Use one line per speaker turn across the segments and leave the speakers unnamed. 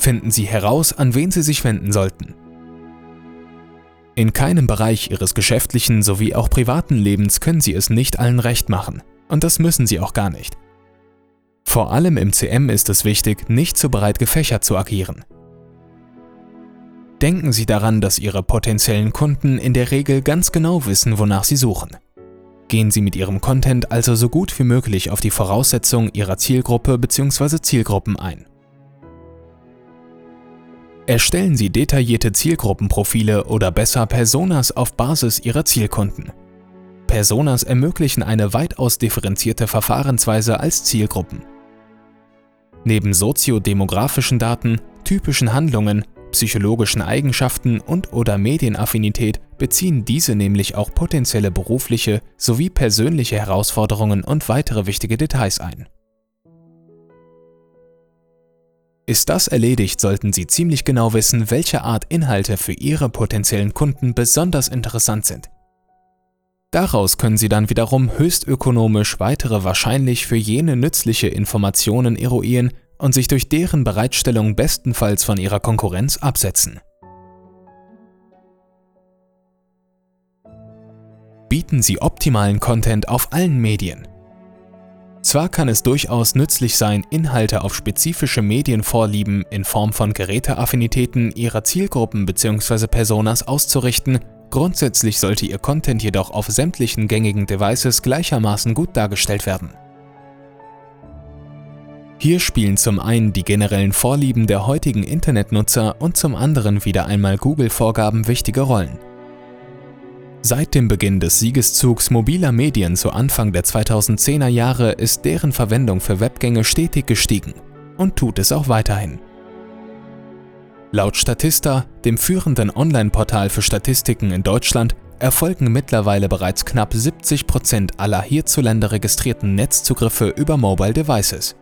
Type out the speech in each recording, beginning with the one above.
Finden Sie heraus, an wen Sie sich wenden sollten. In keinem Bereich Ihres geschäftlichen sowie auch privaten Lebens können Sie es nicht allen recht machen. Und das müssen Sie auch gar nicht. Vor allem im CM ist es wichtig, nicht zu breit gefächert zu agieren. Denken Sie daran, dass Ihre potenziellen Kunden in der Regel ganz genau wissen, wonach sie suchen. Gehen Sie mit Ihrem Content also so gut wie möglich auf die Voraussetzungen Ihrer Zielgruppe bzw. Zielgruppen ein. Erstellen Sie detaillierte Zielgruppenprofile oder besser Personas auf Basis Ihrer Zielkunden. Personas ermöglichen eine weitaus differenzierte Verfahrensweise als Zielgruppen. Neben soziodemografischen Daten, typischen Handlungen, psychologischen Eigenschaften und/oder Medienaffinität beziehen diese nämlich auch potenzielle berufliche sowie persönliche Herausforderungen und weitere wichtige Details ein. Ist das erledigt, sollten Sie ziemlich genau wissen, welche Art Inhalte für Ihre potenziellen Kunden besonders interessant sind. Daraus können Sie dann wiederum höchst ökonomisch weitere wahrscheinlich für jene nützliche Informationen eruieren und sich durch deren Bereitstellung bestenfalls von Ihrer Konkurrenz absetzen. Bieten Sie optimalen Content auf allen Medien. Zwar kann es durchaus nützlich sein, Inhalte auf spezifische Medienvorlieben in Form von Geräteaffinitäten Ihrer Zielgruppen bzw. Personas auszurichten, grundsätzlich sollte Ihr Content jedoch auf sämtlichen gängigen Devices gleichermaßen gut dargestellt werden. Hier spielen zum einen die generellen Vorlieben der heutigen Internetnutzer und zum anderen wieder einmal Google-Vorgaben wichtige Rollen. Seit dem Beginn des Siegeszugs mobiler Medien zu Anfang der 2010er Jahre ist deren Verwendung für Webgänge stetig gestiegen und tut es auch weiterhin. Laut Statista, dem führenden Online-Portal für Statistiken in Deutschland, erfolgen mittlerweile bereits knapp 70 Prozent aller hierzulande registrierten Netzzugriffe über Mobile Devices.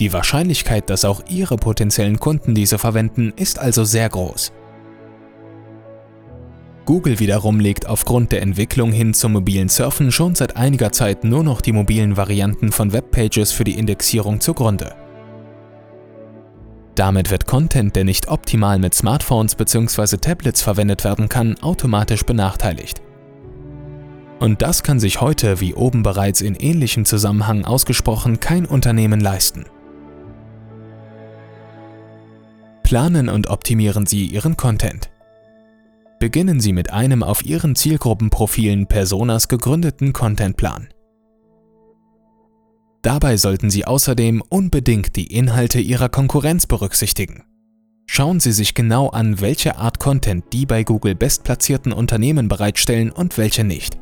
Die Wahrscheinlichkeit, dass auch Ihre potenziellen Kunden diese verwenden, ist also sehr groß. Google wiederum legt aufgrund der Entwicklung hin zum mobilen Surfen schon seit einiger Zeit nur noch die mobilen Varianten von Webpages für die Indexierung zugrunde. Damit wird Content, der nicht optimal mit Smartphones bzw. Tablets verwendet werden kann, automatisch benachteiligt. Und das kann sich heute, wie oben bereits in ähnlichem Zusammenhang ausgesprochen, kein Unternehmen leisten. Planen und optimieren Sie Ihren Content. Beginnen Sie mit einem auf Ihren Zielgruppenprofilen Personas gegründeten Contentplan. Dabei sollten Sie außerdem unbedingt die Inhalte Ihrer Konkurrenz berücksichtigen. Schauen Sie sich genau an, welche Art Content die bei Google bestplatzierten Unternehmen bereitstellen und welche nicht.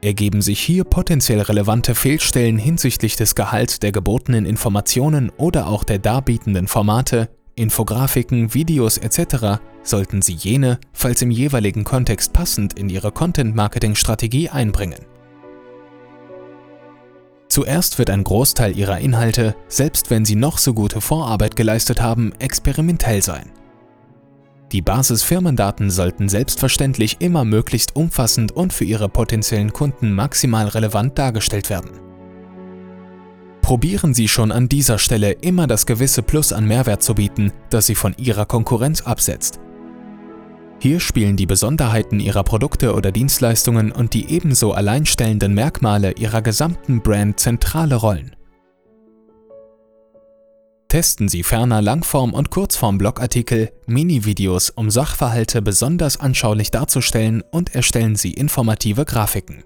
Ergeben sich hier potenziell relevante Fehlstellen hinsichtlich des Gehalts der gebotenen Informationen oder auch der darbietenden Formate, Infografiken, Videos etc. sollten Sie jene, falls im jeweiligen Kontext passend, in Ihre Content-Marketing-Strategie einbringen. Zuerst wird ein Großteil Ihrer Inhalte, selbst wenn Sie noch so gute Vorarbeit geleistet haben, experimentell sein. Die Basisfirmendaten sollten selbstverständlich immer möglichst umfassend und für Ihre potenziellen Kunden maximal relevant dargestellt werden. Probieren Sie schon an dieser Stelle immer das gewisse Plus an Mehrwert zu bieten, das Sie von Ihrer Konkurrenz absetzt. Hier spielen die Besonderheiten Ihrer Produkte oder Dienstleistungen und die ebenso alleinstellenden Merkmale Ihrer gesamten Brand zentrale Rollen. Testen Sie ferner Langform- und Kurzform-Blogartikel, Mini-Videos, um Sachverhalte besonders anschaulich darzustellen und erstellen Sie informative Grafiken.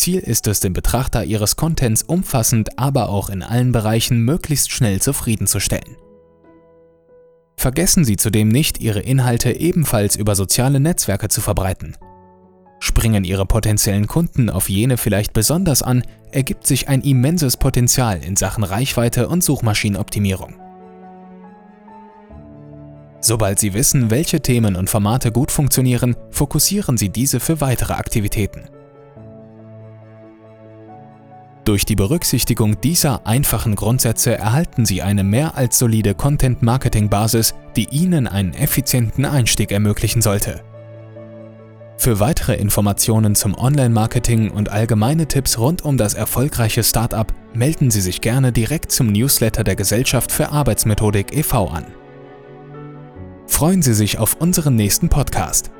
Ziel ist es, den Betrachter ihres Contents umfassend, aber auch in allen Bereichen möglichst schnell zufriedenzustellen. Vergessen Sie zudem nicht, Ihre Inhalte ebenfalls über soziale Netzwerke zu verbreiten. Springen Ihre potenziellen Kunden auf jene vielleicht besonders an, ergibt sich ein immenses Potenzial in Sachen Reichweite und Suchmaschinenoptimierung. Sobald Sie wissen, welche Themen und Formate gut funktionieren, fokussieren Sie diese für weitere Aktivitäten. Durch die Berücksichtigung dieser einfachen Grundsätze erhalten Sie eine mehr als solide Content-Marketing-Basis, die Ihnen einen effizienten Einstieg ermöglichen sollte. Für weitere Informationen zum Online-Marketing und allgemeine Tipps rund um das erfolgreiche Startup melden Sie sich gerne direkt zum Newsletter der Gesellschaft für Arbeitsmethodik e.V. an. Freuen Sie sich auf unseren nächsten Podcast.